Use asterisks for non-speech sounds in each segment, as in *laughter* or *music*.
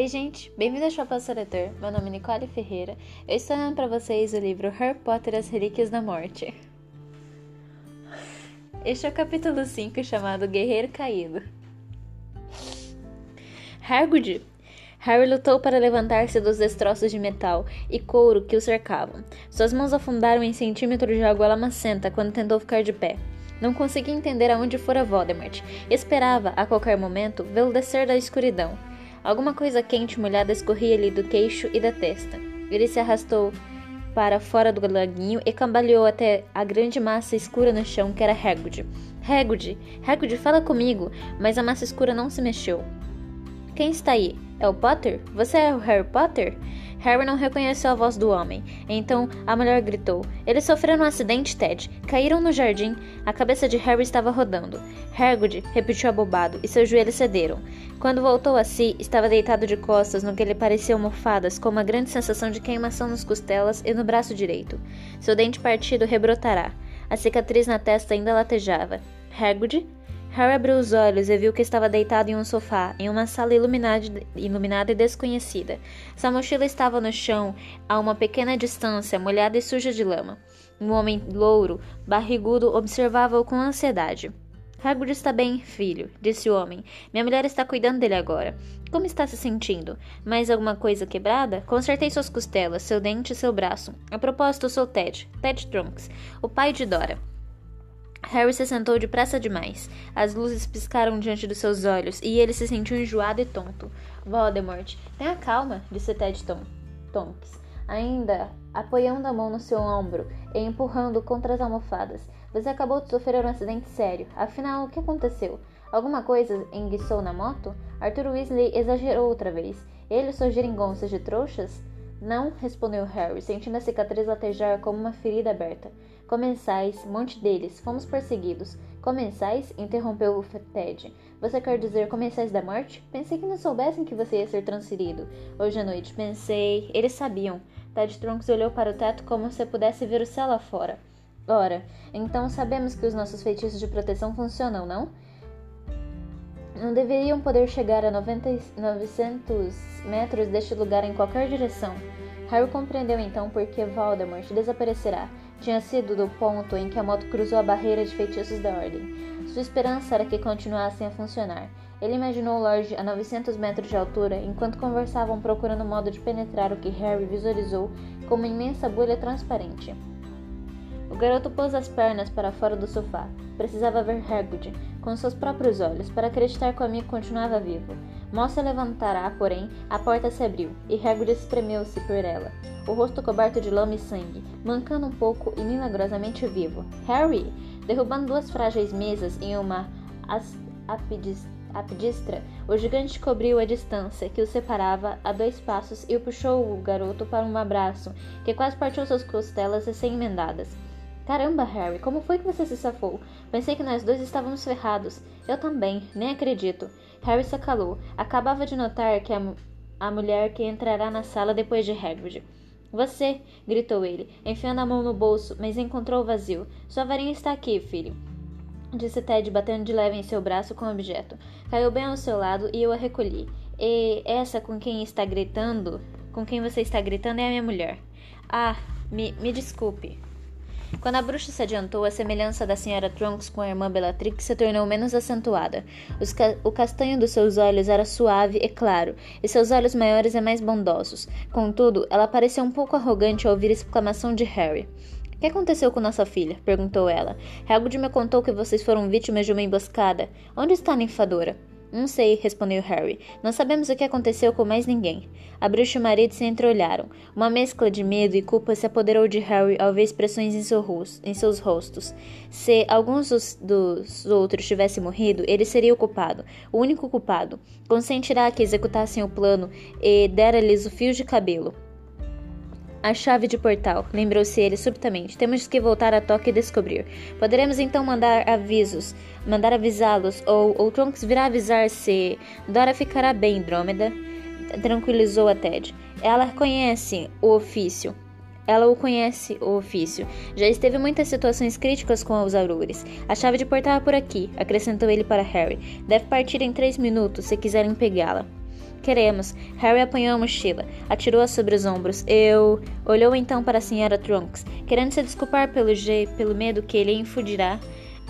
Oi, gente, bem-vindo ao Chapéu Leitor. Meu nome é Nicole Ferreira. Eu estou lendo para vocês o livro Harry Potter e as Relíquias da Morte. Este é o capítulo 5 chamado Guerreiro Caído. Hagrid. Harry lutou para levantar-se dos destroços de metal e couro que o cercavam. Suas mãos afundaram em centímetros de água lamacenta quando tentou ficar de pé. Não conseguia entender aonde fora Voldemort. Esperava, a qualquer momento, vê-lo descer da escuridão. Alguma coisa quente e molhada escorria-lhe do queixo e da testa. Ele se arrastou para fora do laguinho e cambaleou até a grande massa escura no chão que era Hagrid. Hagrid, Hagrid, fala comigo! Mas a massa escura não se mexeu. Quem está aí? É o Potter? Você é o Harry Potter? Harry não reconheceu a voz do homem. Então a mulher gritou: Eles sofreram um acidente, Ted. Caíram no jardim. A cabeça de Harry estava rodando. Hagrid repetiu abobado e seus joelhos cederam. Quando voltou a si, estava deitado de costas no que lhe pareciam almofadas, com uma grande sensação de queimação nas costelas e no braço direito. Seu dente partido rebrotará. A cicatriz na testa ainda latejava. Hagrid Harry abriu os olhos e viu que estava deitado em um sofá, em uma sala iluminada, e desconhecida. Sua mochila estava no chão, a uma pequena distância, molhada e suja de lama. Um homem louro, barrigudo, observava-o com ansiedade. Hagrid está bem, filho, disse o homem. Minha mulher está cuidando dele agora. Como está se sentindo? Mais alguma coisa quebrada? Consertei suas costelas, seu dente e seu braço. A propósito, sou Ted, Ted Trunks, o pai de Dora. Harry se sentou depressa demais. As luzes piscaram diante dos seus olhos e ele se sentiu enjoado e tonto. Voldemort, tenha calma, disse Ted Tom Tonks, ainda apoiando a mão no seu ombro e empurrando contra as almofadas. Você acabou de sofrer um acidente sério. Afinal, o que aconteceu? Alguma coisa enguiçou na moto? Arthur Weasley exagerou outra vez. Ele suas geringonças de trouxas? Não, respondeu Harry, sentindo a cicatriz latejar como uma ferida aberta. Comensais, monte deles, fomos perseguidos. Comensais? interrompeu Ted. Você quer dizer comensais da morte? Pensei que não soubessem que você ia ser transferido. Hoje à noite pensei. Eles sabiam. Ted Trunks olhou para o teto como se pudesse ver o céu lá fora. Ora, então sabemos que os nossos feitiços de proteção funcionam, não? Não deveriam poder chegar a 90, 900 metros deste lugar em qualquer direção. Harry compreendeu então por que Voldemort desaparecerá tinha sido do ponto em que a moto cruzou a barreira de feitiços da Ordem. Sua esperança era que continuassem a funcionar. Ele imaginou Lorde a 900 metros de altura enquanto conversavam procurando modo de penetrar o que Harry visualizou como uma imensa bolha transparente. O garoto pôs as pernas para fora do sofá. Precisava ver Hagrid com seus próprios olhos para acreditar que o amigo continuava vivo. Se levantará, porém, a porta se abriu e Hagrid espremeu-se por ela, o rosto coberto de lama e sangue, mancando um pouco e milagrosamente vivo. Harry! Derrubando duas frágeis mesas em uma apidistra, o gigante cobriu a distância que o separava a dois passos e puxou o garoto para um abraço que quase partiu suas costelas recém-emendadas. Caramba, Harry, como foi que você se safou? Pensei que nós dois estávamos ferrados. Eu também, nem acredito. Harry se calou. Acabava de notar que a, a mulher que entrará na sala depois de Hagrid. Você! gritou ele, enfiando a mão no bolso, mas encontrou o vazio. Sua varinha está aqui, filho. Disse Ted, batendo de leve em seu braço com o objeto. Caiu bem ao seu lado e eu a recolhi. E essa com quem está gritando? Com quem você está gritando é a minha mulher. Ah, me, me desculpe. Quando a bruxa se adiantou, a semelhança da senhora Trunks com a irmã Bellatrix se tornou menos acentuada. Ca o castanho dos seus olhos era suave e claro, e seus olhos maiores e mais bondosos. Contudo, ela parecia um pouco arrogante ao ouvir a exclamação de Harry. O que aconteceu com nossa filha? perguntou ela. Hagrid me contou que vocês foram vítimas de uma emboscada. Onde está a ninfadora? Não sei, respondeu Harry. Não sabemos o que aconteceu com mais ninguém. A bruxa e o marido se entreolharam. Uma mescla de medo e culpa se apoderou de Harry ao ver expressões em, seu rosto, em seus rostos. Se alguns dos, dos, outros tivessem morrido, ele seria o culpado, o único culpado. Consentirá que executassem o plano e dera-lhes o fio de cabelo. A chave de portal, lembrou-se ele subitamente. Temos que voltar a toque e descobrir. Poderemos então mandar avisos, mandar avisá-los, ou, ou Trunks virá avisar se Dora ficará bem, Drômeda. Tranquilizou a Ted. Ela conhece o ofício. Ela o conhece, o ofício. Já esteve em muitas situações críticas com os Aurores. A chave de portal é por aqui, acrescentou ele para Harry. Deve partir em três minutos, se quiserem pegá-la. Queremos. Harry apanhou a mochila, atirou-a sobre os ombros. Eu. Olhou então para a senhora Trunks, querendo se desculpar pelo, je... pelo medo que ele infundirá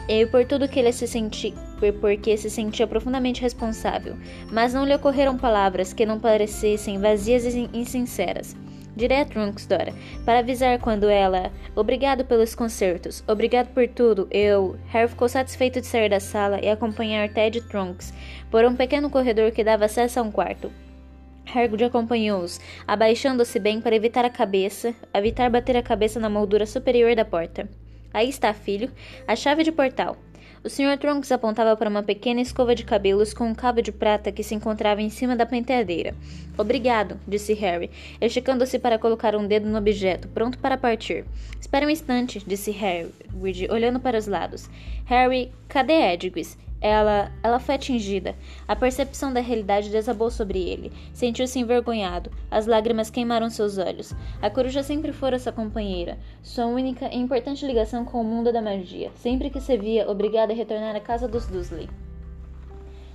e por tudo que ele se sentia, porque se sentia profundamente responsável. Mas não lhe ocorreram palavras que não parecessem vazias e insinceras. Direi a Trunks, Dora, para avisar quando ela. Obrigado pelos concertos. Obrigado por tudo. Eu. Harry ficou satisfeito de sair da sala e acompanhar Ted Trunks por um pequeno corredor que dava acesso a um quarto. Hagrid acompanhou-os, abaixando-se bem para evitar a cabeça, evitar bater a cabeça na moldura superior da porta. Aí está, filho, a chave de portal. O Sr. Trunks apontava para uma pequena escova de cabelos com um cabo de prata que se encontrava em cima da penteadeira. Obrigado, disse Harry, esticando-se para colocar um dedo no objeto, pronto para partir. Espere um instante, disse Hagrid, olhando para os lados. Harry, cadê Edwis? Ela, ela foi atingida. A percepção da realidade desabou sobre ele. Sentiu-se envergonhado. As lágrimas queimaram seus olhos. A coruja sempre fora sua companheira, sua única e importante ligação com o mundo da magia. Sempre que se via obrigada a retornar à casa dos Dursley.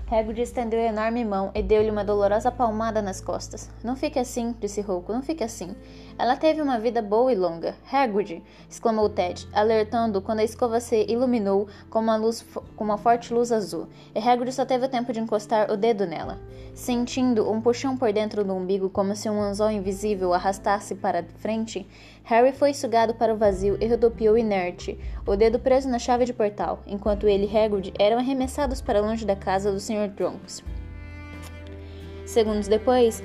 Hagrid estendeu a enorme mão e deu-lhe uma dolorosa palmada nas costas. Não fique assim, disse Rouco, não fique assim. Ela teve uma vida boa e longa. Hagrid! exclamou Ted, alertando quando a escova se iluminou com uma, luz, com uma forte luz azul, e Hagrid só teve o tempo de encostar o dedo nela. Sentindo um puxão por dentro do umbigo como se um anzol invisível arrastasse para frente, Harry foi sugado para o vazio e rodopiou inerte, o dedo preso na chave de portal, enquanto ele e Hagrid eram arremessados para longe da casa do Sr. Trunks. Segundos depois,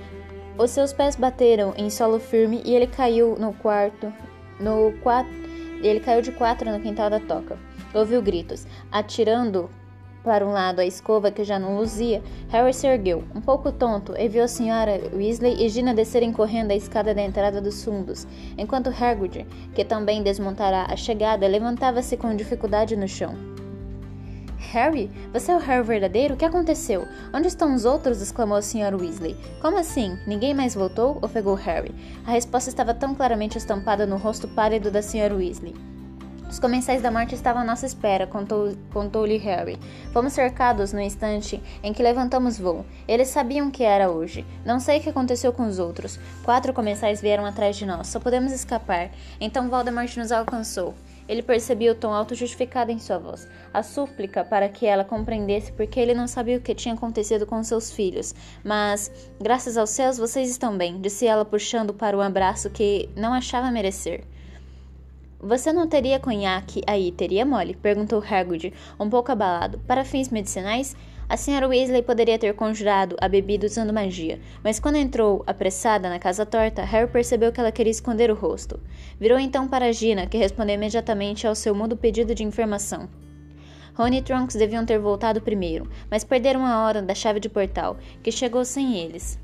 os seus pés bateram em solo firme e ele caiu no quarto, no quatro, ele caiu de quatro no quintal da toca. Ouviu gritos, atirando para um lado a escova que já não luzia, Harry se ergueu, um pouco tonto, e viu a senhora Weasley e Gina descerem correndo a escada da entrada dos fundos, enquanto Hagrid, que também desmontará a chegada, levantava-se com dificuldade no chão. Harry? Você é o Harry verdadeiro? O que aconteceu? Onde estão os outros? exclamou a senhora Weasley. Como assim? Ninguém mais voltou? ofegou Harry. A resposta estava tão claramente estampada no rosto pálido da senhora Weasley. Os comensais da morte estavam à nossa espera, contou-lhe contou Harry. Fomos cercados no instante em que levantamos voo. Eles sabiam que era hoje. Não sei o que aconteceu com os outros. Quatro comensais vieram atrás de nós. Só podemos escapar. Então Voldemort nos alcançou. Ele percebia o tom auto-justificado em sua voz, a súplica para que ela compreendesse porque ele não sabia o que tinha acontecido com seus filhos. Mas, graças aos céus, vocês estão bem, disse ela puxando para o abraço que não achava merecer. Você não teria conhaque aí, teria mole? perguntou Hagrid, um pouco abalado. Para fins medicinais? A senhora Weasley poderia ter conjurado a bebida usando magia, mas quando entrou, apressada, na casa torta, Harry percebeu que ela queria esconder o rosto. Virou então para Gina, que respondeu imediatamente ao seu mudo pedido de informação. Rony e Trunks deviam ter voltado primeiro, mas perderam a hora da chave de portal, que chegou sem eles.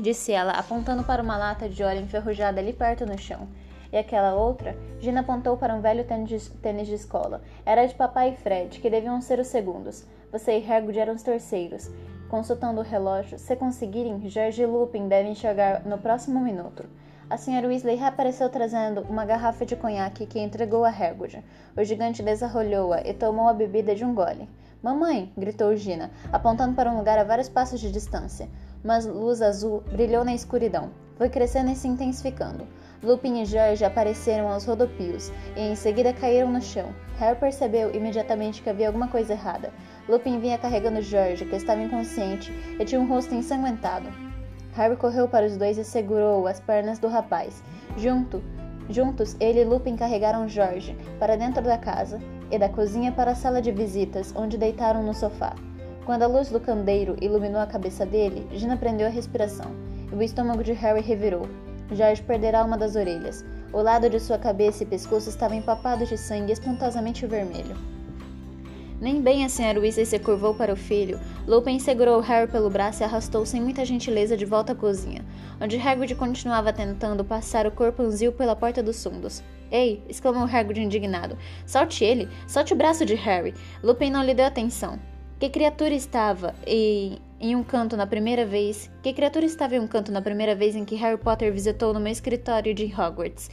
Disse ela, apontando para uma lata de óleo enferrujada ali perto no chão. E aquela outra? Gina apontou para um velho tênis de, escola. Era de papai e Fred, que deviam ser os segundos. Você e Hagrid eram os terceiros. Consultando o relógio, se conseguirem, George e Lupin devem chegar no próximo minuto. A senhora Weasley reapareceu trazendo uma garrafa de conhaque que entregou a Hagrid. O gigante desarrolhou-a e tomou a bebida de um gole. Mamãe! gritou Gina, apontando para um lugar a vários passos de distância. Uma luz azul brilhou na escuridão. Foi crescendo e se intensificando. Lupin e George apareceram aos rodopios e em seguida caíram no chão. Harry percebeu imediatamente que havia alguma coisa errada. Lupin vinha carregando George, que estava inconsciente e tinha um rosto ensanguentado. Harry correu para os dois e segurou as pernas do rapaz. Junto, juntos, ele e Lupin carregaram George para dentro da casa e da cozinha para a sala de visitas, onde deitaram no sofá. Quando a luz do candeeiro iluminou a cabeça dele, Gina prendeu a respiração e o estômago de Harry revirou. George perderá uma das orelhas. O lado de sua cabeça e pescoço estava empapado de sangue espantosamente vermelho. Nem bem a senhora Weasley se curvou para o filho, Lupin segurou Harry pelo braço e arrastou sem muita gentileza de volta à cozinha, onde Hagrid continuava tentando passar o corpo-zil pela porta dos fundos. Ei! exclamou Hagrid indignado. Solte ele! Solte o braço de Harry! Lupin não lhe deu atenção. Que criatura estava em, em um canto na primeira vez? Que criatura estava em um canto na primeira vez em que Harry Potter visitou no meu escritório de Hogwarts?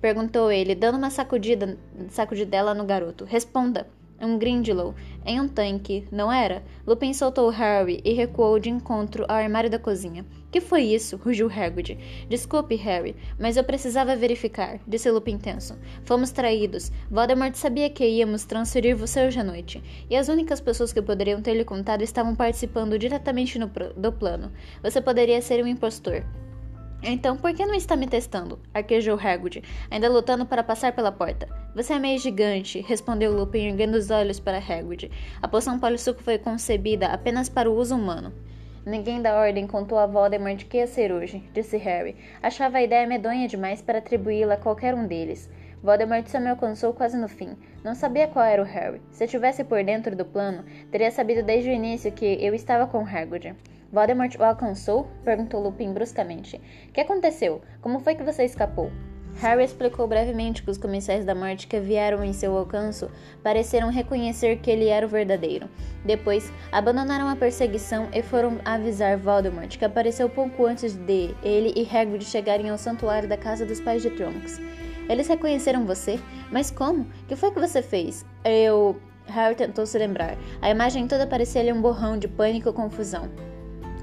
Perguntou ele, dando uma sacudida, sacudidela no garoto. Responda. Um Grindelow em um tanque, não era? Lupin soltou Harry e recuou de encontro ao armário da cozinha. Que foi isso? rugiu Hagrid. Desculpe, Harry, mas eu precisava verificar, disse Lupin tenso. Fomos traídos. Voldemort sabia que íamos transferir você hoje à noite, e as únicas pessoas que poderiam ter lhe contado estavam participando diretamente no, do plano. Você poderia ser um impostor. Então, por que não está me testando? Arquejou Hagrid, ainda lutando para passar pela porta. Você é meio gigante, respondeu Lupin, erguendo os olhos para Hagrid. A poção polissuco foi concebida apenas para o uso humano. Ninguém da Ordem contou a Voldemort que ia ser hoje, disse Harry. Achava a ideia medonha demais para atribuí-la a qualquer um deles. Voldemort só me alcançou quase no fim. Não sabia qual era o Harry. Se estivesse por dentro do plano, teria sabido desde o início que eu estava com Hagrid. Voldemort o alcançou? perguntou Lupin bruscamente. Que aconteceu? Como foi que você escapou? Harry explicou brevemente que os comensais da morte que vieram em seu alcance pareceram reconhecer que ele era o verdadeiro. Depois, abandonaram a perseguição e foram avisar Voldemort, que apareceu pouco antes de ele e Hagrid chegarem ao santuário da casa dos pais de Trunks. Eles reconheceram você? Mas como? Que foi que você fez? Eu... Harry tentou se lembrar. A imagem toda parecia-lhe um borrão de pânico e confusão.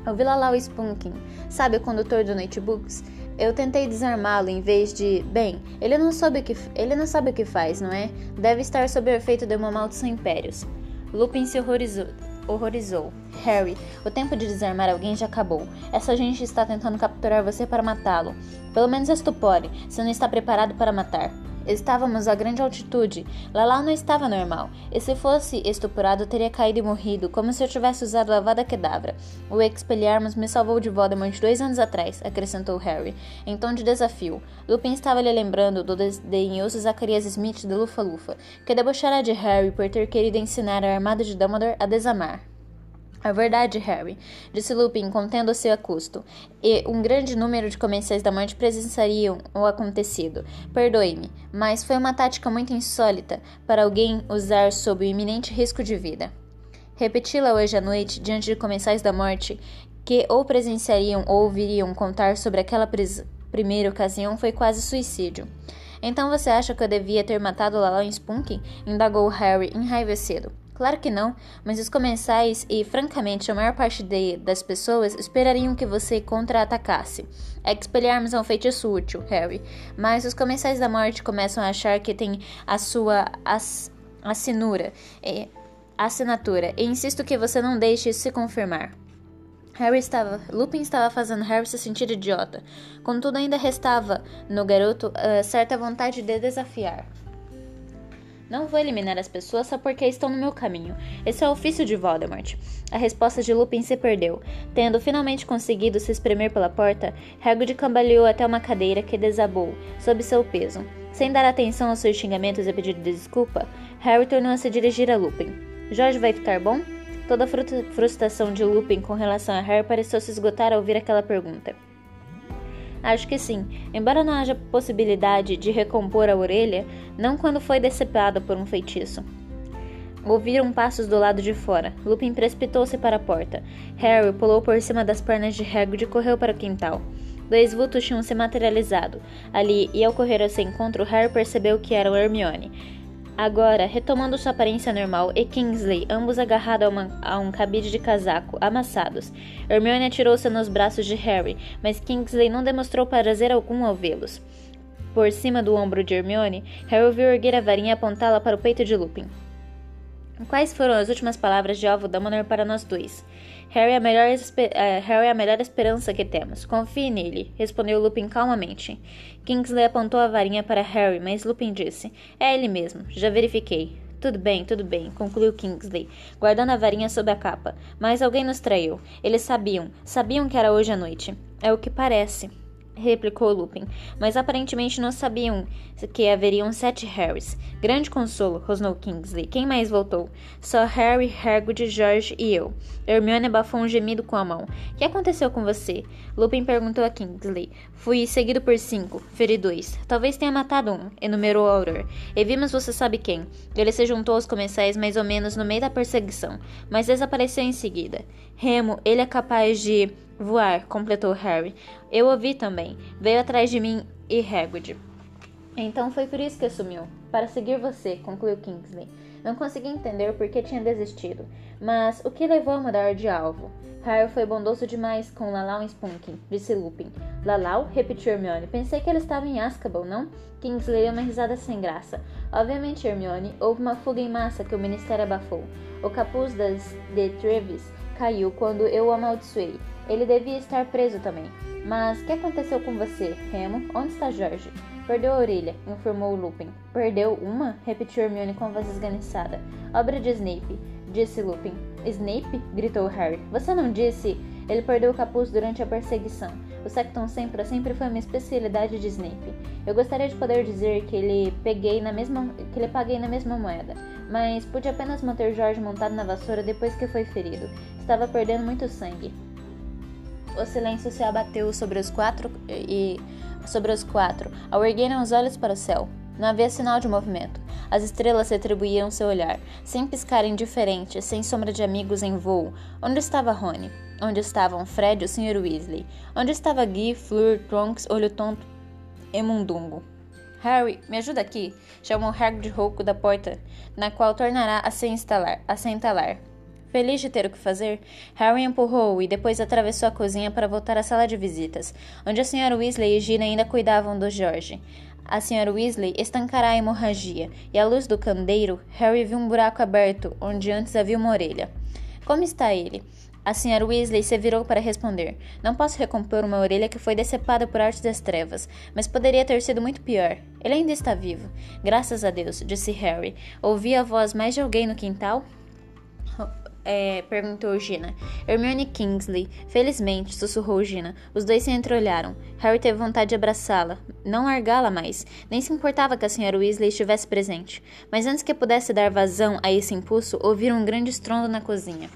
Lá o Spunkin, sabe o condutor do Notebooks? Eu tentei desarmá-lo em vez de. Bem, ele não sabe o que ele não sabe o que faz, não é? Deve estar sob o efeito de uma maldição impérios. Lupin se horrorizou. horrorizou. Harry, o tempo de desarmar alguém já acabou. Essa gente está tentando capturar você para matá-lo. Pelo menos estupore, se não está preparado para matar. Estávamos a grande altitude. Lalau não estava normal. E se fosse estuprado, teria caído e morrido, como se eu tivesse usado lavada quedavra. O Expelliarmus me salvou de Voldemort dois anos atrás, acrescentou Harry, em tom de desafio. Lupin estava lhe lembrando do desdenhoso Zacarias Smith de Lufa-Lufa, que debochara de Harry por ter querido ensinar a armada de Dumbledore a desamar. É verdade, Harry, disse Lupin, contendo-se a custo, e um grande número de comensais da morte presenciariam o acontecido. Perdoe-me, mas foi uma tática muito insólita para alguém usar sob o iminente risco de vida. Repeti-la hoje à noite, diante de comensais da morte, que ou presenciariam ou ouviriam contar sobre aquela primeira ocasião, foi quase suicídio. Então você acha que eu devia ter matado Lala Spunkin? indagou Harry, enraivecido. Claro que não, mas os comensais e, francamente, a maior parte de, das pessoas esperariam que você contra-atacasse. Expelliarmus é um feitiço útil, Harry, mas os comensais da morte começam a achar que tem a sua as, assinura, e, assinatura, e insisto que você não deixe isso se confirmar. Harry estava, Lupin estava fazendo Harry se sentir idiota. Contudo, ainda restava no garoto uh, certa vontade de desafiar. Não vou eliminar as pessoas só porque estão no meu caminho. Esse é o ofício de Voldemort. A resposta de Lupin se perdeu. Tendo finalmente conseguido se espremer pela porta, Hagrid cambaleou até uma cadeira que desabou, sob seu peso. Sem dar atenção aos seus xingamentos e pedido de desculpa, Harry tornou a se dirigir a Lupin. Jorge vai ficar bom? Toda a frustração de Lupin com relação a Harry pareceu se esgotar ao ouvir aquela pergunta. Acho que sim, embora não haja possibilidade de recompor a orelha, não quando foi decepada por um feitiço. Ouviram passos do lado de fora. Lupin precipitou-se para a porta. Harry pulou por cima das pernas de Hagrid e correu para o quintal. Dois vultos tinham se materializado ali e ao correr ao seu encontro, Harry percebeu que eram Hermione. Agora, retomando sua aparência normal, e Kingsley, ambos agarrados a, uma, a, um cabide de casaco, amassados. Hermione atirou-se nos braços de Harry, mas Kingsley não demonstrou prazer algum ao vê-los. Por cima do ombro de Hermione, Harry viu erguer a varinha e apontá-la para o peito de Lupin. Quais foram as últimas palavras de Alvo Dumbledore para nós dois? Harry é, a melhor, uh, Harry é a melhor esperança que temos. Confie nele, respondeu Lupin calmamente. Kingsley apontou a varinha para Harry, mas Lupin disse: É ele mesmo, já verifiquei. Tudo bem, tudo bem, concluiu Kingsley, guardando a varinha sob a capa. Mas alguém nos traiu. Eles sabiam, sabiam que era hoje à noite. É o que parece replicou Lupin, mas aparentemente não sabiam que haveriam sete Harrys. Grande consolo, rosnou Kingsley. Quem mais voltou? Só Harry, Hagrid, George e eu. Hermione abafou um gemido com a mão. Que aconteceu com você? Lupin perguntou a Kingsley. Fui seguido por cinco, feri dois. Talvez tenha matado um, enumerou Auror. E vimos você sabe quem. Ele se juntou aos comensais mais ou menos no meio da perseguição, mas desapareceu em seguida. Remo, ele é capaz de Voar, completou Harry. Eu ouvi também. Veio atrás de mim e Hagrid. Então foi por isso que sumiu. Para seguir você, concluiu Kingsley. Não conseguia entender por que tinha desistido, mas o que levou a mudar de alvo? Harry foi bondoso demais com Lalau e Spunkin, disse Lupin. Lalau? repetiu Hermione. Pensei que ele estava em Azkaban, não? Kingsley deu uma risada sem graça. Obviamente, Hermione, houve uma fuga em massa que o Ministério abafou. O capuz das de Trevis caiu quando eu o amaldiçoei. Ele devia estar preso também. Mas que aconteceu com você, Remo? Onde está Jorge? Perdeu a orelha, informou Lupin. Perdeu uma? repetiu Hermione com voz esganiçada. Obra de Snape, disse Lupin. Snape? gritou Harry. Você não disse. Ele perdeu o capuz durante a perseguição. O Sectum Sempra sempre foi uma especialidade de Snape. Eu gostaria de poder dizer que ele peguei na mesma que ele paguei na mesma moeda, mas pude apenas manter Jorge montado na vassoura depois que foi ferido. Estava perdendo muito sangue. O silêncio se abateu sobre os quatro e sobre os quatro, ao erguerem os olhos para o céu. Não havia sinal de movimento. As estrelas retribuíam seu olhar, sem piscar indiferentes, sem sombra de amigos em voo. Onde estava Rony? Onde estavam Fred e o Sr. Weasley? Onde estava Guy, Fleur, Trunks, Olho Tonto e Mundungo? Harry, me ajuda aqui, chamou Hagrid rouco da porta, na qual tornará a se instalar, a se entalar. Feliz de ter o que fazer, Harry empurrou e depois atravessou a cozinha para voltar à sala de visitas, onde a Sra. Weasley e Gina ainda cuidavam do George. A Sra. Weasley estancará a hemorragia, e à luz do candeeiro, Harry viu um buraco aberto onde antes havia uma orelha. Como está ele? A Sra. Weasley se virou para responder. Não posso recompor uma orelha que foi decepada por arte das trevas, mas poderia ter sido muito pior. Ele ainda está vivo. Graças a Deus, disse Harry. Ouvi a voz mais de alguém no quintal? É, perguntou Gina. Hermione Kingsley. Felizmente, sussurrou Gina. Os dois se entreolharam. Harry teve vontade de abraçá-la, não largá-la mais. Nem se importava que a Sra. Weasley estivesse presente. Mas antes que pudesse dar vazão a esse impulso, ouviram um grande estrondo na cozinha.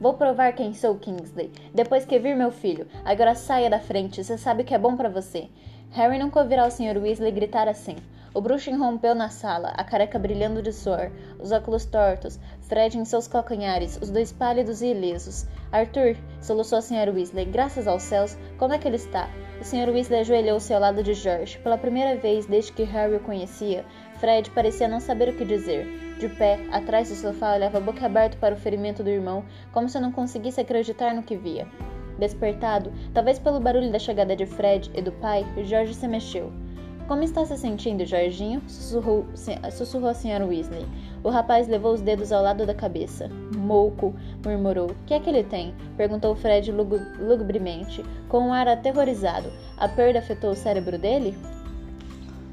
Vou provar quem sou, Kingsley. Depois que vir meu filho. Agora saia da frente, você sabe o que é bom para você. Harry nunca ouvirá o Sr. Weasley gritar assim. O bruxo irrompeu na sala, a careca brilhando de suor, os óculos tortos, Fred em seus calcanhares, os dois pálidos e ilesos. Arthur, soluçou a Sra. Weasley, graças aos céus, como é que ele está? O Sr. Weasley ajoelhou-se ao lado de George. Pela primeira vez desde que Harry o conhecia, Fred parecia não saber o que dizer. De pé, atrás do sofá, olhava boca aberta para o ferimento do irmão, como se não conseguisse acreditar no que via. Despertado, talvez pelo barulho da chegada de Fred e do pai, George se mexeu. Como está se sentindo, Jorginho? Sussurrou, sussurrou a Sra. Weasley. O rapaz levou os dedos ao lado da cabeça. Mouco, murmurou. Que é que ele tem? Perguntou Fred lugubremente, com um ar aterrorizado. A perda afetou o cérebro dele?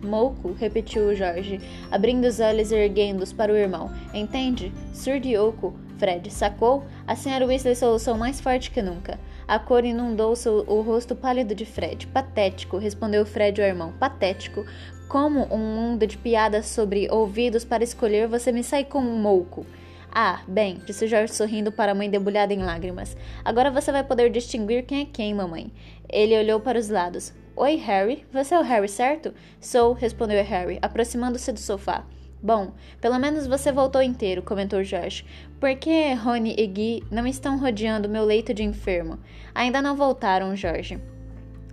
Mouco, repetiu Jorge, abrindo os olhos e erguendo-os para o irmão. Entende? Surdioco, Fred, sacou? A senhora Weasley soluçou mais forte que nunca. A cor inundou o rosto pálido de Fred. Patético, respondeu Fred ao irmão. Patético. Como um mundo de piadas sobre ouvidos para escolher, você me sai com um mouco. Ah, bem, disse Jorge sorrindo para a mãe debulhada em lágrimas. Agora você vai poder distinguir quem é quem, mamãe. Ele olhou para os lados. Oi, Harry. Você é o Harry, certo? Sou, respondeu Harry, aproximando-se do sofá. Bom, pelo menos você voltou inteiro, comentou Josh. Por que Rony e Guy não estão rodeando meu leito de enfermo? Ainda não voltaram, Jorge.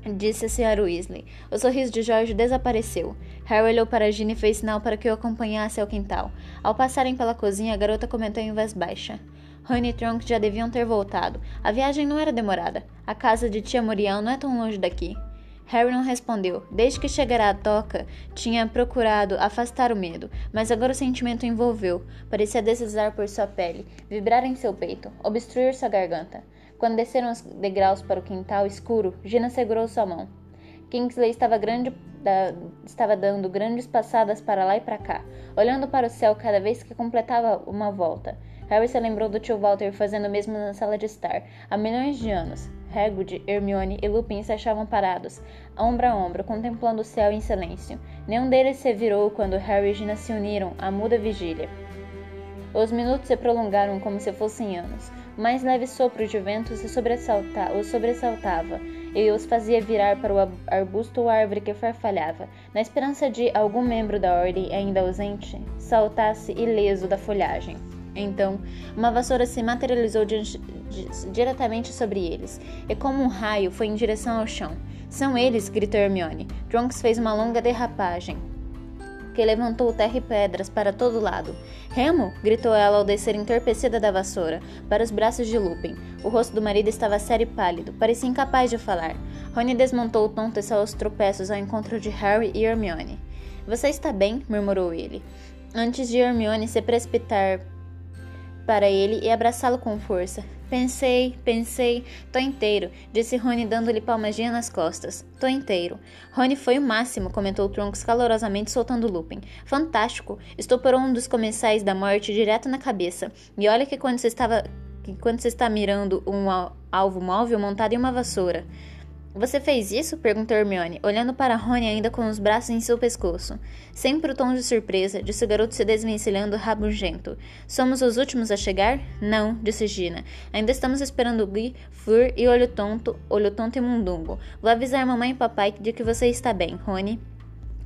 Disse a Sr. Weasley. O sorriso de Jorge desapareceu. Harry olhou para Ginny e fez sinal para que o acompanhasse ao quintal. Ao passarem pela cozinha, a garota comentou em voz baixa. Rony e Trunk já deviam ter voltado. A viagem não era demorada. A casa de tia Muriel não é tão longe daqui. Harry não respondeu. Desde que chegara à toca, tinha procurado afastar o medo, mas agora o sentimento envolveu. Parecia deslizar por sua pele, vibrar em seu peito, obstruir sua garganta. Quando desceram os degraus para o quintal escuro, Gina segurou sua mão. Kingsley estava, grande, da, estava dando grandes passadas para lá e para cá, olhando para o céu cada vez que completava uma volta. Harry se lembrou do tio Walter fazendo o mesmo na sala de estar, há milhões de anos. Hagrid, Hermione e Lupin se achavam parados, ombro a ombro, contemplando o céu em silêncio. Nenhum deles se virou quando Harry e Gina se uniram à muda vigília. Os minutos se prolongaram como se fossem anos. Mais leve sopro de vento os, sobressalta os sobressaltava e os fazia virar para o arbusto ou árvore que farfalhava, na esperança de algum membro da ordem ainda ausente saltasse ileso da folhagem. Então, uma vassoura se materializou diretamente sobre eles, e como um raio foi em direção ao chão. São eles! gritou Hermione. Trunks fez uma longa derrapagem. Que levantou terra e pedras para todo lado. Remo! gritou ela ao descer entorpecida da vassoura, para os braços de Lupin. O rosto do marido estava sério e pálido, parecia incapaz de falar. Rony desmontou o tonto e saiu aos tropeços ao encontro de Harry e Hermione. Você está bem? murmurou ele. Antes de Hermione se precipitar para ele e abraçá-lo com força. Pensei, pensei, tô inteiro, disse Rony dando-lhe palmadinha nas costas. Tô inteiro. Rony foi o máximo, comentou Trunks calorosamente soltando Lupin. Fantástico! Estoporou um dos comensais da morte direto na cabeça. E olha que quando você estava que quando você está mirando um alvo móvel montado em uma vassoura. Você fez isso? perguntou Hermione, olhando para Rony ainda com os braços em seu pescoço. Sempre o tom de surpresa, disse o garoto se desvencilhando rabugento. Somos os últimos a chegar? Não, disse Gina. Ainda estamos esperando Gui, Fleur e Olho Tonto, Olho Tonto e Mundungo. Vou avisar mamãe e papai de que você está bem, Rony.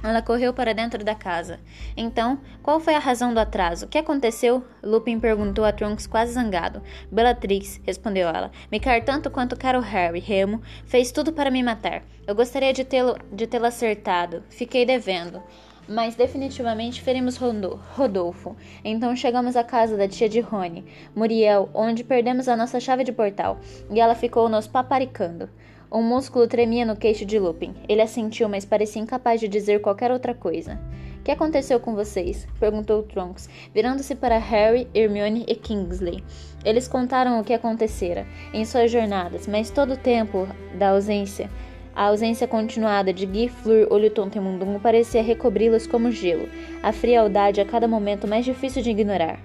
Ela correu para dentro da casa. Então, qual foi a razão do atraso? O que aconteceu? Lupin perguntou a Trunks quase zangado. Bellatrix, respondeu ela, me quer tanto quanto quero Harry. Remo fez tudo para me matar. Eu gostaria de tê-lo de tê-lo acertado. Fiquei devendo. Mas definitivamente ferimos Rodolfo. Então chegamos à casa da tia de Rony, Muriel, onde perdemos a nossa chave de portal, e ela ficou nos paparicando. Um músculo tremia no queixo de Lupin. Ele assentiu, mas parecia incapaz de dizer qualquer outra coisa. Que aconteceu com vocês? perguntou Trunks, virando-se para Harry, Hermione e Kingsley. Eles contaram o que acontecera em suas jornadas, mas todo o tempo da ausência, a ausência continuada de Guy, Fleur, e Mundungo parecia recobri-los como gelo, a frialdade a cada momento mais difícil de ignorar.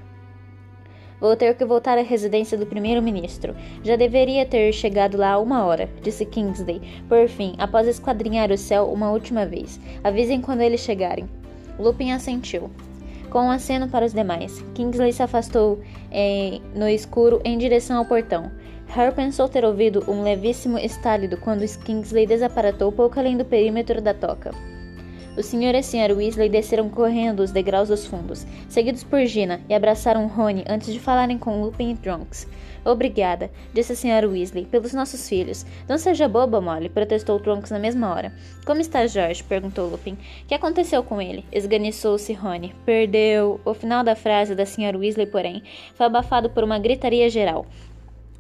Vou ter que voltar à residência do primeiro-ministro. Já deveria ter chegado lá há uma hora, disse Kingsley, por fim, após esquadrinhar o céu uma última vez. Avisem quando eles chegarem. Lupin assentiu. Com um aceno para os demais, Kingsley se afastou eh, no escuro em direção ao portão. Harry pensou ter ouvido um levíssimo estálido quando Kingsley desaparatou pouco além do perímetro da toca. O senhor e a senhora Weasley desceram correndo os degraus dos fundos, seguidos por Gina, e abraçaram Rony antes de falarem com Lupin e Trunks. Obrigada, disse a senhora Weasley, pelos nossos filhos. Não seja boba, Molly, protestou Trunks na mesma hora. Como está George? perguntou Lupin. Que aconteceu com ele? esganiçou-se Rony. Perdeu. O final da frase da senhora Weasley, porém, foi abafado por uma gritaria geral.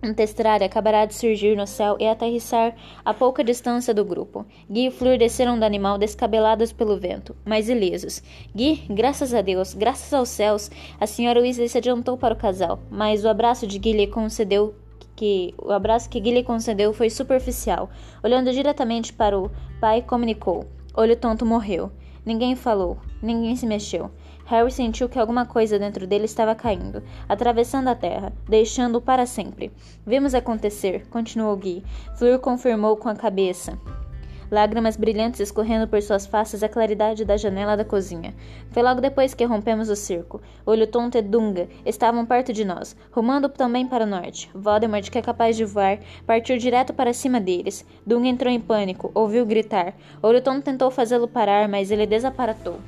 Um testralha acabará de surgir no céu e aterrissar a pouca distância do grupo. Gui e Fleur desceram do animal descabelados pelo vento, mas ilesos. Gui, graças a Deus, graças aos céus, a senhora Weasley se adiantou para o casal, mas o abraço de Gui lhe concedeu que o abraço que Gui lhe concedeu foi superficial. Olhando diretamente para o pai, comunicou: Olho tonto morreu. Ninguém falou, ninguém se mexeu. Harry sentiu que alguma coisa dentro dele estava caindo, atravessando a terra, deixando-o para sempre. Vimos acontecer, continuou Guy. Fleur confirmou com a cabeça. Lágrimas brilhantes escorrendo por suas faces a claridade da janela da cozinha. Foi logo depois que rompemos o circo. Olho Tonto e Dunga estavam perto de nós, rumando também para o norte. Voldemort, que é capaz de voar, partiu direto para cima deles. Dunga entrou em pânico, ouviu gritar. Olho Tonto tentou fazê-lo parar, mas ele desaparatou.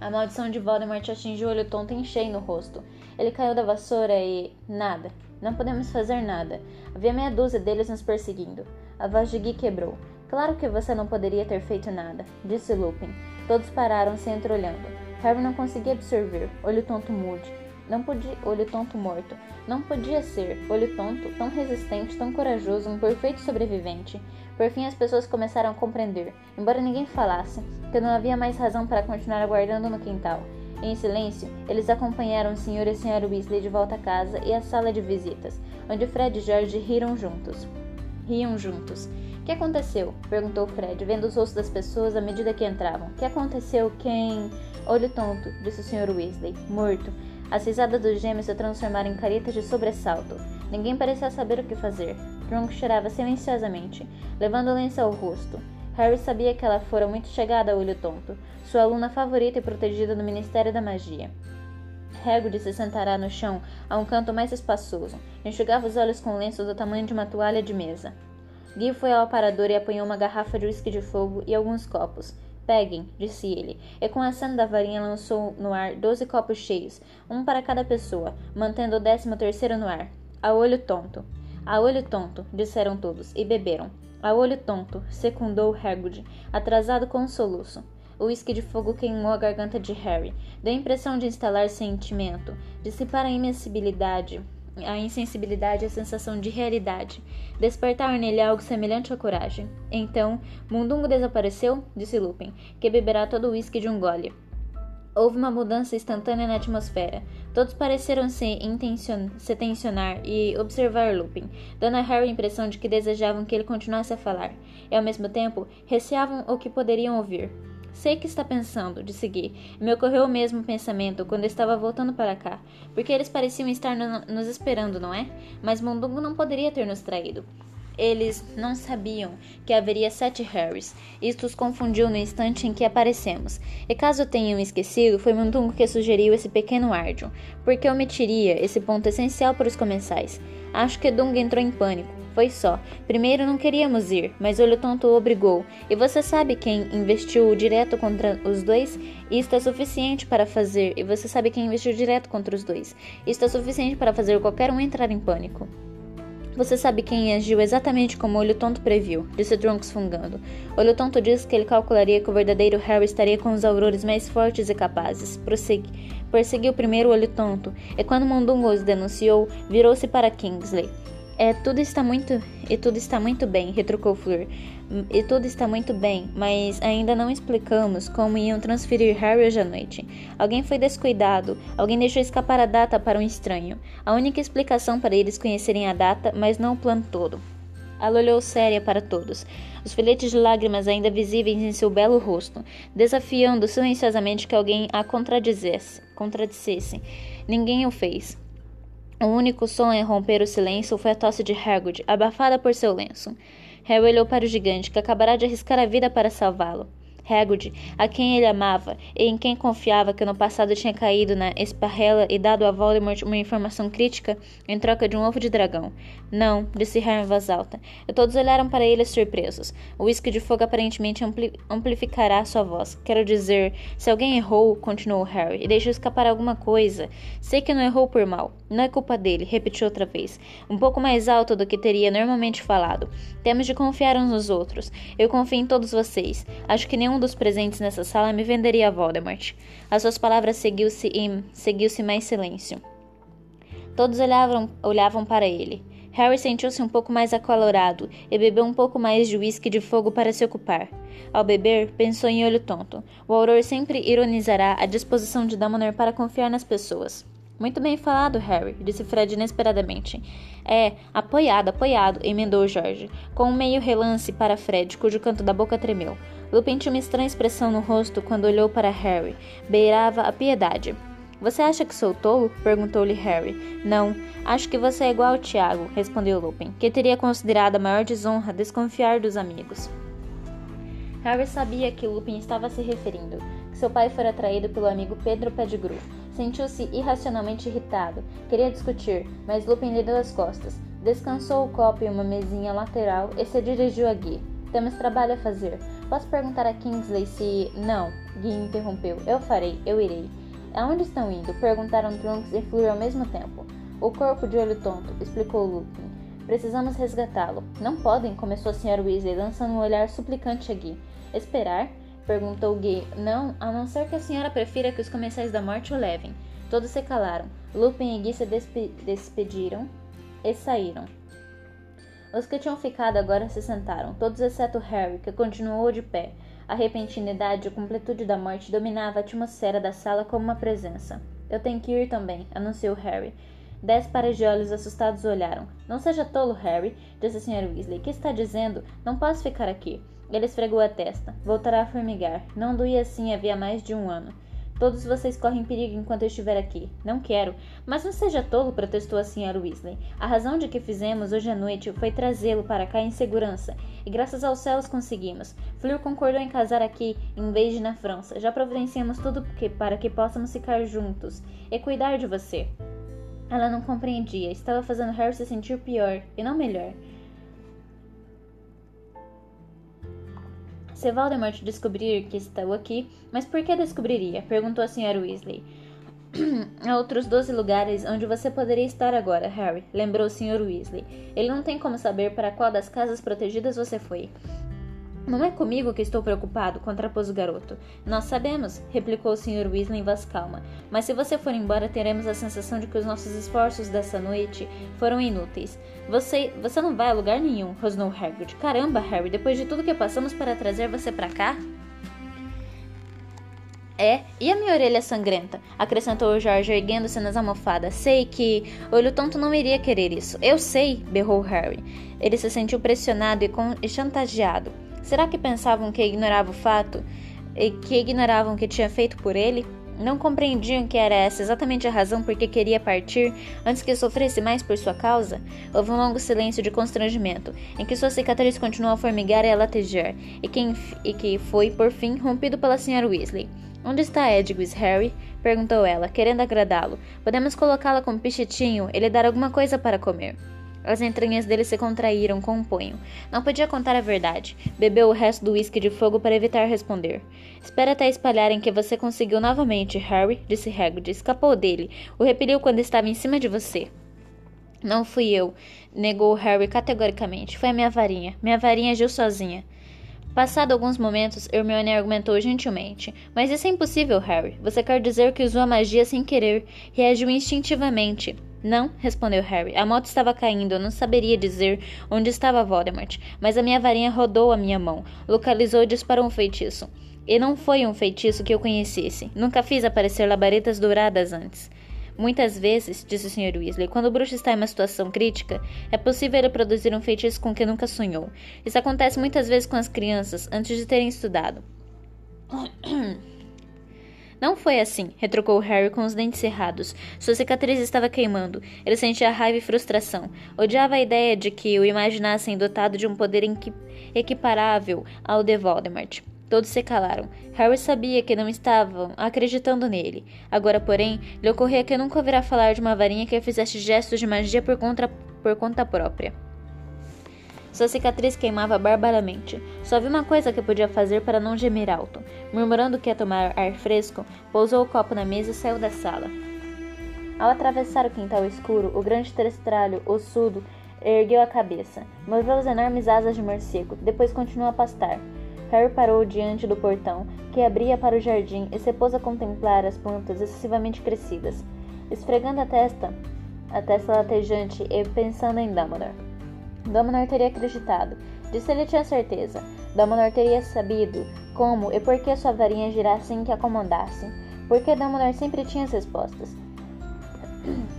A maldição de Voldemort atingiu o olho tonto em cheio no rosto. Ele caiu da vassoura e. nada. Não podemos fazer nada. Havia meia dúzia deles nos perseguindo. A voz de Gui quebrou. Claro que você não poderia ter feito nada, disse Lupin. Todos pararam se entreolhando. Harry não conseguia absorver. Olho tonto mude. Não podia. Olho tonto morto. Não podia ser. Olho tonto, tão resistente, tão corajoso, um perfeito sobrevivente. Por fim, as pessoas começaram a compreender, embora ninguém falasse, que não havia mais razão para continuar aguardando no quintal. Em silêncio, eles acompanharam o Sr. e a Sra. Weasley de volta a casa e à sala de visitas, onde Fred e George riram juntos. Riam juntos. Que aconteceu? perguntou Fred, vendo os rostos das pessoas à medida que entravam. Que aconteceu? Quem? Olho tonto, disse o Sr. Weasley. Morto. As risadas dos gêmeos se transformaram em caretas de sobressalto. Ninguém parecia saber o que fazer. Trunks chorava silenciosamente, levando o lenço ao rosto. Harry sabia que ela fora muito chegada a Olho Tonto, sua aluna favorita e protegida do Ministério da Magia. Hagrid se sentará no chão, a um canto mais espaçoso. Enxugava os olhos com um lenço do tamanho de uma toalha de mesa. Guy foi ao aparador e apanhou uma garrafa de uísque de fogo e alguns copos. Peguem, disse ele, e com a cena da varinha lançou no ar doze copos cheios, um para cada pessoa, mantendo o décimo terceiro no ar. A olho tonto. A olho tonto, disseram todos, e beberam. A olho tonto, secundou Hagrid, atrasado com um soluço. O uísque de fogo queimou a garganta de Harry. Deu a impressão de instalar sentimento, dissipar a imensibilidade, a insensibilidade a sensação de realidade, despertar nele algo semelhante à coragem. Então, Mundungo desapareceu, disse Lupin, que beberá todo o uísque de um gole. Houve uma mudança instantânea na atmosfera. Todos pareceram se, intencion se tensionar e observar Lupin, dando a Harry a impressão de que desejavam que ele continuasse a falar, e ao mesmo tempo receavam o que poderiam ouvir. Sei que está pensando, disse Gui. Me ocorreu o mesmo pensamento quando estava voltando para cá, porque eles pareciam estar no nos esperando, não é? Mas Mundungo não poderia ter nos traído. Eles não sabiam que haveria sete Harrys. Isto os confundiu no instante em que aparecemos. E caso tenham esquecido, foi Mundungo que sugeriu esse pequeno árdio, porque omitiria esse ponto essencial para os comensais. Acho que Dung entrou em pânico. Foi só. Primeiro não queríamos ir, mas Olho Tonto o obrigou. E você sabe quem investiu direto contra os dois? Isto é suficiente para fazer. E você sabe quem investiu direto contra os dois? Isto é suficiente para fazer qualquer um entrar em pânico. Você sabe quem agiu exatamente como Olho Tonto previu, disse Trunks fungando. Olho Tonto disse que ele calcularia que o verdadeiro Harry estaria com os aurores mais fortes e capazes. Prossegui. Perseguiu primeiro Olho Tonto, e quando Mundungo os denunciou, virou-se para Kingsley. É, tudo está muito. E tudo está muito bem, retrucou Fleur. E tudo está muito bem, mas ainda não explicamos como iam transferir Harry hoje à noite. Alguém foi descuidado, alguém deixou escapar a data para um estranho. A única explicação para eles conhecerem a data, mas não o plano todo. Ela olhou séria para todos, os filetes de lágrimas ainda visíveis em seu belo rosto, desafiando silenciosamente que alguém a contradizesse, contradissesse. Ninguém o fez. O único som a romper o silêncio foi a tosse de Hagrid, abafada por seu lenço. Harry olhou para o gigante, que acabara de arriscar a vida para salvá-lo. Hagrid, a quem ele amava e em quem confiava que no passado tinha caído na esparrela e dado a Voldemort uma informação crítica em troca de um ovo de dragão. Não, disse Harry em voz alta. E todos olharam para ele surpresos. O uísque de fogo aparentemente ampli amplificará sua voz. Quero dizer, se alguém errou, continuou Harry, e deixou escapar alguma coisa. Sei que não errou por mal. Não é culpa dele, repetiu outra vez, um pouco mais alto do que teria normalmente falado. Temos de confiar uns nos outros. Eu confio em todos vocês. Acho que nenhum dos presentes nessa sala me venderia a Voldemort. As suas palavras seguiu-se seguiu-se mais silêncio. Todos olhavam, olhavam para ele. Harry sentiu-se um pouco mais acalorado e bebeu um pouco mais de uísque de fogo para se ocupar. Ao beber, pensou em olho tonto. O auror sempre ironizará a disposição de Dumbledore para confiar nas pessoas. Muito bem falado, Harry, disse Fred inesperadamente. É, apoiado, apoiado, emendou George, com um meio relance para Fred, cujo canto da boca tremeu. Lupin tinha uma estranha expressão no rosto quando olhou para Harry. Beirava a piedade. Você acha que sou tolo? perguntou-lhe Harry. Não, acho que você é igual ao Tiago, respondeu Lupin, que teria considerado a maior desonra desconfiar dos amigos. Harry sabia que Lupin estava se referindo, seu pai fora traído pelo amigo Pedro Pettigrew, Sentiu-se irracionalmente irritado. Queria discutir, mas Lupin lhe deu as costas. Descansou o copo em uma mesinha lateral e se dirigiu a Guy. Temos trabalho a fazer. Posso perguntar a Kingsley se. Não, Guy interrompeu. Eu farei, eu irei. Aonde estão indo? Perguntaram Trunks e Fleur ao mesmo tempo. O corpo de olho tonto, explicou Lupin. Precisamos resgatá-lo. Não podem, começou a Sra. Weasley, lançando um olhar suplicante a Guy. Esperar? Perguntou Gay. Não, a não ser que a senhora prefira que os comensais da morte o levem. Todos se calaram. Lupin e Guy se despe despediram e saíram. Os que tinham ficado agora se sentaram, todos exceto Harry, que continuou de pé. A repentinidade e a completude da morte dominava a atmosfera da sala como uma presença. Eu tenho que ir também, anunciou Harry. Dez pares de olhos assustados olharam. Não seja tolo, Harry, disse a Sra. Weasley. Que está dizendo? Não posso ficar aqui. Ele esfregou a testa. Voltará a formigar. Não doía assim havia mais de um ano. Todos vocês correm perigo enquanto eu estiver aqui. Não quero. Mas não seja tolo, protestou a Sra. Weasley. A razão de que fizemos hoje à noite foi trazê-lo para cá em segurança. E graças aos céus conseguimos. Fleur concordou em casar aqui, em vez de na França. Já providenciamos tudo para que possamos ficar juntos e cuidar de você. Ela não compreendia. Estava fazendo Harry se sentir pior, e não melhor. Se Voldemort descobrir que estou aqui, mas por que descobriria? Perguntou a Sra. Weasley. *clears throat* Há outros doze lugares onde você poderia estar agora, Harry, lembrou o Sr. Weasley. Ele não tem como saber para qual das casas protegidas você foi. Não é comigo que estou preocupado, contrapôs o garoto. Nós sabemos, replicou o Sr. Weasley em voz calma. Mas se você for embora, teremos a sensação de que os nossos esforços dessa noite foram inúteis. Você, você não vai a lugar nenhum, rosnou Hagrid. Caramba, Harry, depois de tudo que passamos para trazer você para cá? É, e a minha orelha sangrenta? Acrescentou Jorge, erguendo-se nas almofadas. Sei que. Olho tonto não iria querer isso. Eu sei, berrou Harry. Ele se sentiu pressionado e, e chantageado. Será que pensavam que ignorava o fato e que ignoravam o que tinha feito por ele? Não compreendiam que era essa exatamente a razão por que queria partir antes que sofresse mais por sua causa? Houve um longo silêncio de constrangimento, em que sua cicatriz continuou a formigar e a latejar, e que, e que foi, por fim, rompido pela Sra. Weasley. Onde está Edwis, Harry? perguntou ela, querendo agradá-lo. Podemos colocá-la com pichitinho e lhe dar alguma coisa para comer. As entranhas dele se contraíram com um punho. Não podia contar a verdade. Bebeu o resto do uísque de fogo para evitar responder. Espera até espalharem que você conseguiu novamente, Harry, disse Hagrid. Escapou dele. O repeliu quando estava em cima de você. Não fui eu, negou Harry categoricamente. Foi a minha varinha. Minha varinha agiu sozinha. Passado alguns momentos, Hermione argumentou gentilmente. Mas isso é impossível, Harry. Você quer dizer que usou a magia sem querer. Reagiu instintivamente. Não, respondeu Harry. A moto estava caindo, eu não saberia dizer onde estava Voldemort, mas a minha varinha rodou a minha mão, localizou e disparou um feitiço. E não foi um feitiço que eu conhecesse. Nunca fiz aparecer labaredas douradas antes. Muitas vezes, disse o Sr. Weasley, quando o bruxo está em uma situação crítica, é possível ele produzir um feitiço com que nunca sonhou. Isso acontece muitas vezes com as crianças antes de terem estudado. *clears throat* Não foi assim, retrucou Harry com os dentes cerrados. Sua cicatriz estava queimando. Ele sentia raiva e frustração. Odiava a ideia de que o imaginassem dotado de um poder equiparável ao de Voldemort. Todos se calaram. Harry sabia que não estavam acreditando nele. Agora, porém, lhe ocorria que nunca ouvirá falar de uma varinha que fizesse gestos de magia por por conta própria. Sua cicatriz queimava barbaramente. Só viu uma coisa que podia fazer para não gemer alto. Murmurando que ia tomar ar fresco, pousou o copo na mesa e saiu da sala. Ao atravessar o quintal escuro, o grande testralho, ossudo, ergueu a cabeça, moveu as enormes asas de morcego, depois continuou a pastar. Harry parou diante do portão, que abria para o jardim, e se pôs a contemplar as plantas excessivamente crescidas, esfregando a testa, a testa latejante e pensando em Dumbledore. Dumbledore teria acreditado. Disso ele tinha certeza. Dumbledore teria sabido como e por que sua varinha girasse sem que acomodasse. Porque Dumbledore sempre tinha as respostas. *clears throat*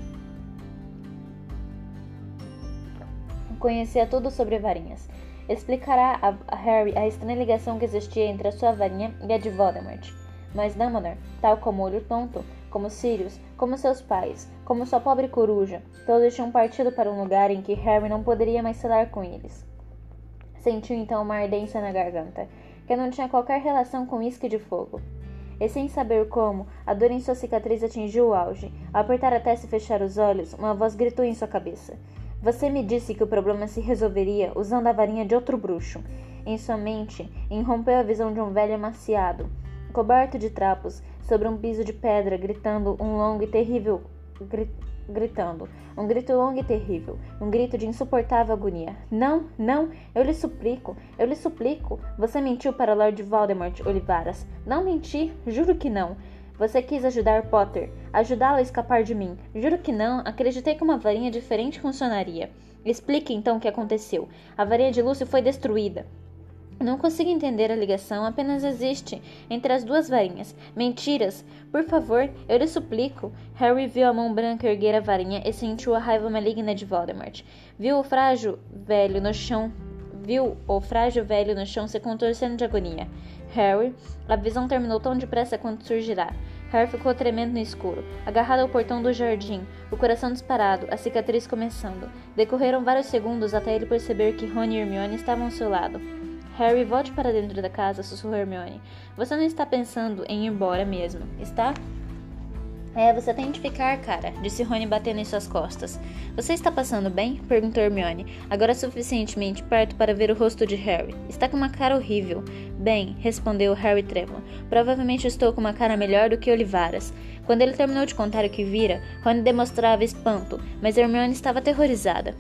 Conhecia tudo sobre varinhas. Explicará a Harry a estranha ligação que existia entre a sua varinha e a de Voldemort. Mas Dumbledore, tal como o olho tonto, como Sirius, como seus pais, como sua pobre coruja, todos tinham partido para um lugar em que Harry não poderia mais falar com eles. Sentiu então uma ardência na garganta, que não tinha qualquer relação com isque de fogo. E sem saber como, a dor em sua cicatriz atingiu o auge. Ao apertar a testa e fechar os olhos, uma voz gritou em sua cabeça. Você me disse que o problema se resolveria usando a varinha de outro bruxo. Em sua mente, irrompeu a visão de um velho emaciado, coberto de trapos, sobre um piso de pedra, gritando um longo e terrível gri gritando, um grito longo e terrível, um grito de insuportável agonia. Não, não, eu lhe suplico, eu lhe suplico. Você mentiu para Lord Voldemort, Olivaras. Não menti, juro que não. Você quis ajudar Potter, ajudá-lo a escapar de mim. Juro que não, acreditei que uma varinha diferente funcionaria. Explique então o que aconteceu. A varinha de Lúcio foi destruída. Não consigo entender a ligação, apenas existe entre as duas varinhas. Mentiras! Por favor, eu lhe suplico. Harry viu a mão branca erguer a varinha e sentiu a raiva maligna de Voldemort. Viu o frágil velho no chão. Viu o frágil velho no chão se contorcendo de agonia. Harry, a visão terminou tão depressa quanto surgirá. Harry ficou tremendo no escuro, agarrado ao portão do jardim, o coração disparado, a cicatriz começando. Decorreram vários segundos até ele perceber que Rony e Hermione estavam ao seu lado. Harry, volte para dentro da casa, sussurrou Hermione. Você não está pensando em ir embora mesmo, está? É, você tem de ficar, cara, disse Rony batendo em suas costas. Você está passando bem? perguntou Hermione, agora suficientemente perto para ver o rosto de Harry. Está com uma cara horrível. Bem, respondeu Harry Trevor. Provavelmente estou com uma cara melhor do que Olivaras. Quando ele terminou de contar o que vira, Rony demonstrava espanto, mas Hermione estava aterrorizada.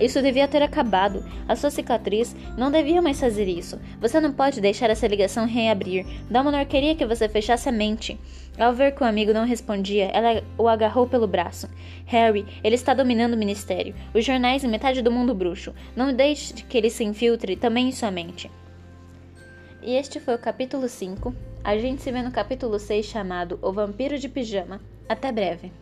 Isso devia ter acabado. A sua cicatriz não devia mais fazer isso. Você não pode deixar essa ligação reabrir. Dumbledore queria que você fechasse a mente. Ao ver que o amigo não respondia, ela o agarrou pelo braço. Harry, ele está dominando o ministério, os jornais e metade do mundo bruxo. Não deixe que ele se infiltre também em sua mente. E este foi o capítulo 5. A gente se vê no capítulo 6 chamado O Vampiro de Pijama. Até breve.